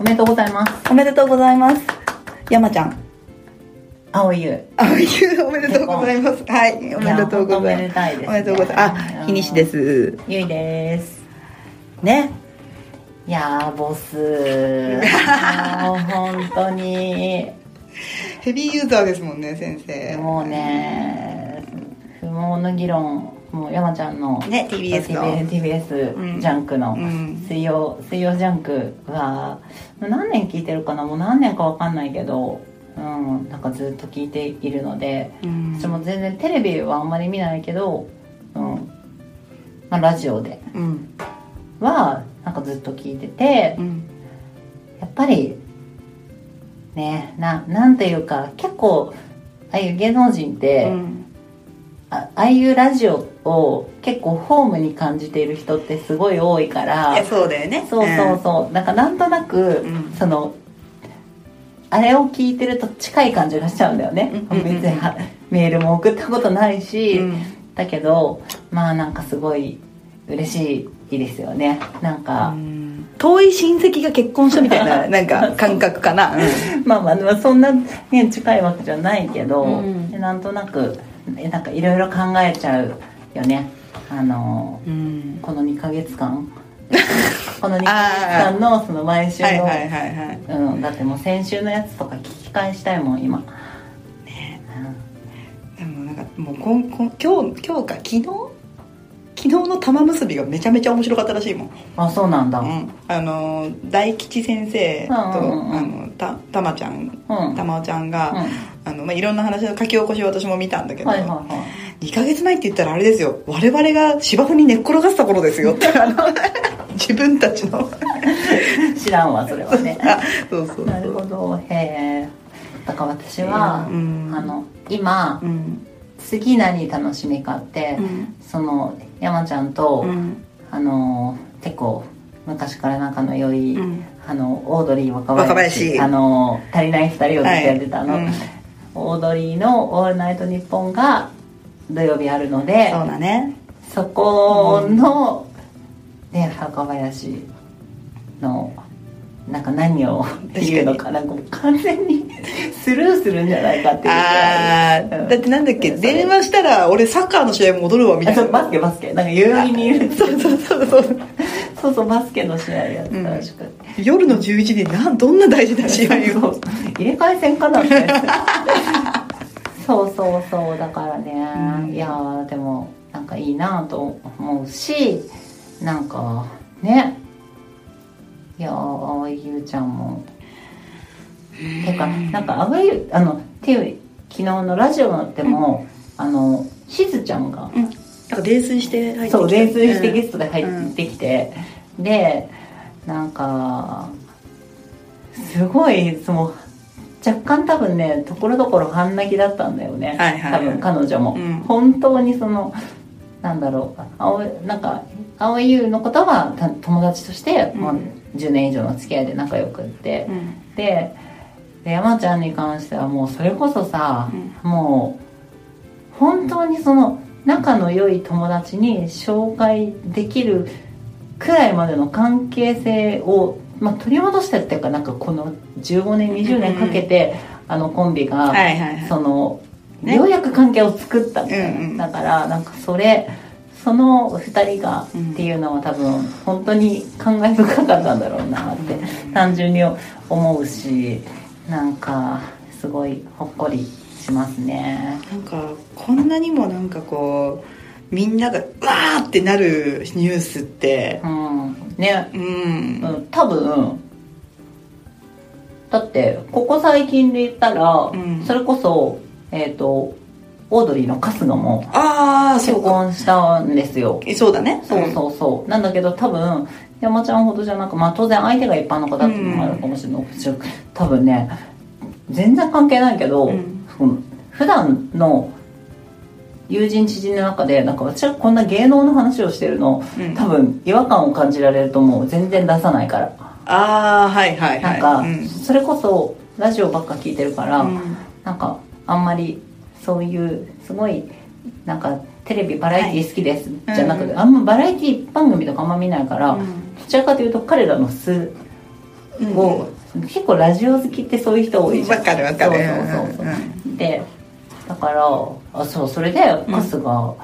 おめでとうございます。おめでとうございます。山ちゃん。青いゆあゆおめでとうございます。はいおめでとうございます。おめでたいです、ね、おめでとうございます。あ日西です。ゆいです。ね。いやーボス。もう本当に。ヘビーユーザーですもんね先生。もうね不毛の議論もう山ちゃんのね TBS の。TBS うん。ジャンクのうん。水曜水曜ジャンクは何年聞いてるかな？もう何年かわかんないけどうん。なんかずっと聞いているのでうん。私も全然テレビはあんまり見ないけど、うん。まあ、ラジオで。うん。はなんかずっと聞いててうん。やっぱりねななんていうか結構ああいう芸能人って、うんあああいうラジオを結構ホームに感じている人ってすごい多いから。そうだよね。そうそうそう。なんかなんとなく、うん。そのあれを聞いてると近い感じがしちゃうんだよね、うんうんうん。別にはメールも送ったことないし、うん。だけどまあなんかすごい嬉しいですよね。なんか、うん。遠い親戚が結婚したみたいな なんか感覚かな、まあまあまあそんな、ね、近いわけじゃないけど、うん。でなんとなくえなんかいろいろ考えちゃうよね。あのうん。この2ヶ月間。この2ヶ月間のその毎週の、はいはいはいはいうん、だってもう先週のやつとか聞き返したいもん今。でもなんかもうこんこん今日今日か昨日昨日の玉結びがめちゃめちゃ面白かったらしいもん、あそうなんだ、うん、あの大吉先生と、うんあのたたまちゃん。うん。たまおちゃんが、うん。あのまあ、いろんな話の書き起こしを私も見たんだけど、はいはいはい。2ヶ月前って言ったらあれですよ。我々が芝生に寝っ転がった頃ですよって あの自分たちの。知らんわそれはね。あそうそうそう。なるほど。へえ。だから私は、うん。あの今うん次何楽しみかって、うん。その山ちゃんと、うん。あの結構昔から仲の良い、うん。あのオードリー若林あの足りない二人をずっとやってたあの、はいうん。オードリーの「オールナイトニッポン」が土曜日あるのでそうだね。そこの、ね若林のなんか何を言うのかなんかもう完全にスルーするんじゃないかっていうあー。うん。だってなんだっけ？電話したら俺サッカーの試合戻るわみたいな。バスケバスケ。なんか代々木にいるそうそうそうそう。そうそうバスケの試合やってたらしくて、夜の11時になんどんな大事な試合を？入れ替え戦かなって。そうそうそうだからね、うん。いやーでもなんかいいなと思うしなんかね。いやーゆうちゃんも。てかなんかあわゆあのっていう昨日のラジオでも、あのしずちゃんがうん。なんか泥酔して入ってきたそう泥酔してゲスストで入ってきて、でなんかすごいその若干多分ねところどころ半泣きだったんだよね、はいはい。はい多分彼女も、うん。本当にそのなんだろう青いなんか青井優のことはた友達として、うん。まあ、10年以上の付き合いで仲良くって、うん。でで山ちゃんに関してはもうそれこそさ、もう本当にその仲の良い友達に紹介できるくらいまでの関係性を、まあ、取り戻したっていうかなんかこの15年20年かけて、あのコンビが、はいはいはい。その、ね。ようやく関係を作ったみたいな、うんうん。だからなんかそれその2人がうんっていうのは多分本当に感慨深かったんだろうなって単純に思うしなんかすごいほっこりしますね。なんかこんなにもなんかこうみんながわーってなるニュースってうん。ね。うん。うん。多分だってここ最近で言ったら、うん。それこそえっ、とオードリーの春日もああそ結婚したんですよ。えそうだね。そうそうそう、なんだけど多分山ちゃんほどじゃなくまあ当然相手が一般の方っていうのもあるかもしれない。けど、多分ね全然関係ないけど、うん。普段の友人知人の中でなんか私はこんな芸能の話をしてるのうん。多分違和感を感じられると思う。全然出さないから。ああはいはいはい。なんか、うん。それこそラジオばっか聞いてるから、うん。なんかあんまりそういうすごいなんかテレビバラエティー好きです、はい。じゃなくて、うんあんまバラエティー番組とかあんま見ないから、うん。どちらかというと彼らの素を、結構ラジオ好きってそういう人多いじゃん。わかるわかる。そうそうそうそう、でだからあそうそれで春日、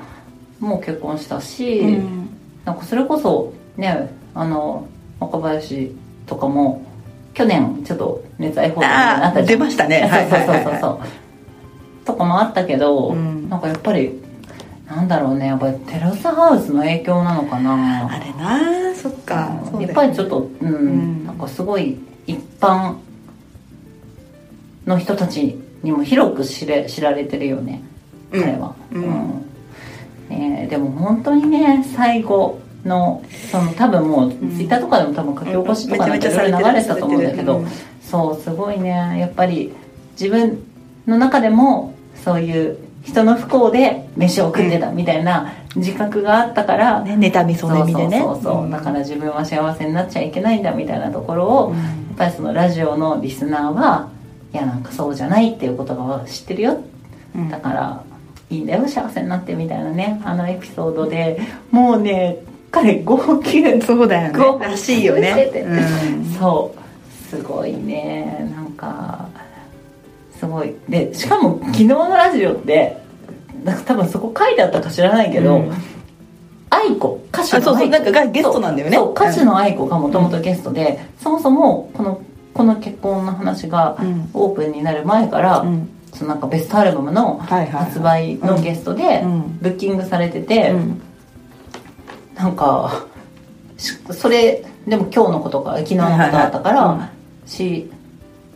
もう結婚したし、うん。なんかそれこそねあの若林とかも去年ちょっと熱愛報道になったじゃん。あー出ましたね。そうそうそうはいはいはいそうそうとかもあったけど、うん。なんかやっぱりなんだろうねやっぱりテラスハウスの影響なのかな。あれなそっかそうだよやっぱりちょっとうん、ん。なんかすごい一般の人たちにも広く知れ知られてるよねうん。彼は、うん。ね、でも本当にね最後のその多分もうツイッターとかでも多分書き起こしとかなんかいろいろ流れてたと思うんだけど、うん。そうすごいねやっぱり自分の中でもそういう人の不幸で飯を食ってたみたいな自覚があったから、ね妬みそねみでねそうそうだから自分は幸せになっちゃいけないんだみたいなところを、やっぱりそのラジオのリスナーはいやなんかそうじゃないっていうことが知ってるよ。うん。だからいいんだよ幸せになってみたいなねあのエピソードで。もうね彼号泣。そうだよね。らしいよね。してて。うん。そう。すごいね。なんかすごい。でしかも昨日のラジオってなんか多分そこ書いてあったか知らないけど、うん。愛子歌手あそうそうの愛子なんかがゲストなんだよね。そう歌手の愛子がもともとゲストで、そもそもこのこの結婚の話がうん。オープンになる前から、うん。そのなんかベストアルバムの発売のゲストでうん。ブッキングされてて、うん。なんかしそれでも今日のことか昨日のことあったから、し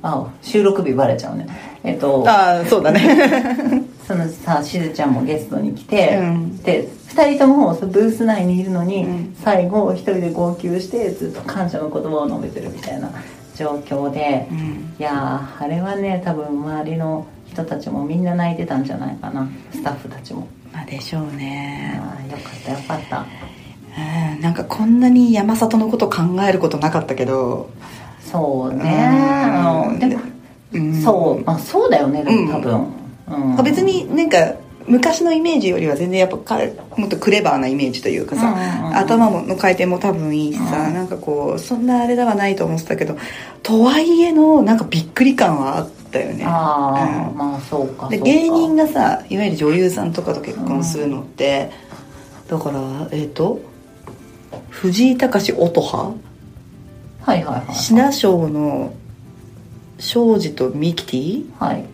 あ収録日バレちゃうね。えっとああそうだね。そのさしずちゃんもゲストに来て、うん。で2人ともブース内にいるのに、うん。最後一人で号泣してずっと感謝の言葉を述べてるみたいな状況で、うん。いやーあれはね多分周りの人たちもみんな泣いてたんじゃないかな。スタッフたちも。まあでしょうね。ああよかったよかった。うんなんかこんなに山里のこと考えることなかったけどそうね。でも、うん。そう。まあそうだよねでも多分、うん。別になんか昔のイメージよりは全然やっぱ彼もっとクレバーなイメージというかさ、うんうんうん頭の回転も多分いいしさ、うん。なんかこうそんなあれではないと思ってたけどとはいえのなんかびっくり感はあったよね。ああ、うん。まあそうかで芸人がさいわゆる女優さんとかと結婚するのって、だからえっ、と藤井隆音羽はいはいはい。シナ賞の庄司とミキティ？はい。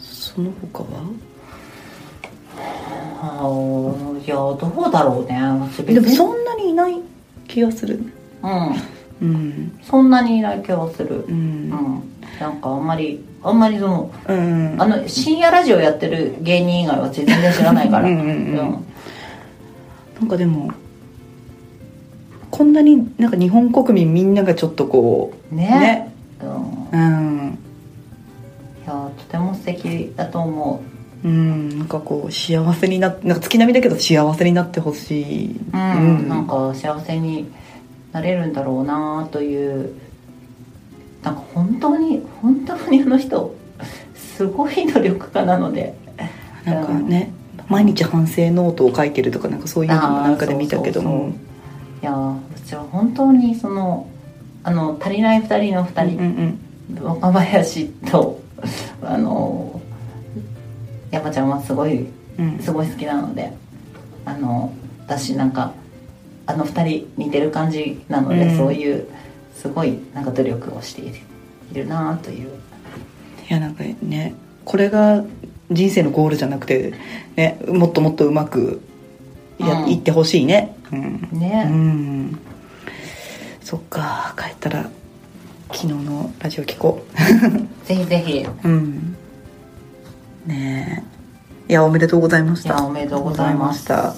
その他は？いやどうだろうね。でもにそんなにいない気がするうん。うん。そんなにいない気がする。ううん。んなんかあんまりあんまりそのうん。あの深夜ラジオやってる芸人以外は全然知らないから。うんうん。うん。なんかでもこんなになんか日本国民みんながちょっとこうんね。ね。うん、いううんやとても素敵だと思う。ん。なんかこう幸せになってなんか月並みだけど幸せになってほしい、ううん、なんか幸せになれるんだろうなというなんか本当に本当にあの人すごい努力家なので。なんかね毎日反省ノートを書いてるとかなんかそういうのもなんかで見たけどもいやうちは本当にそのあの足りない2人の2うん人、うん。若林と あの山ちゃんはすごいうん。すごい好きなのであの私なんかあの2人似てる感じなので、うん。そういうすごいなんか努力をしているいるなという。いやなんかねこれが人生のゴールじゃなくて、ね、もっともっとうまくや、うん。いってほしいね。うん、うね、ん、そっか。帰ったら昨日のラジオ聞こ ぜひぜひ。いううん。ねえ。いやおめでとうございました。やおめでとうございました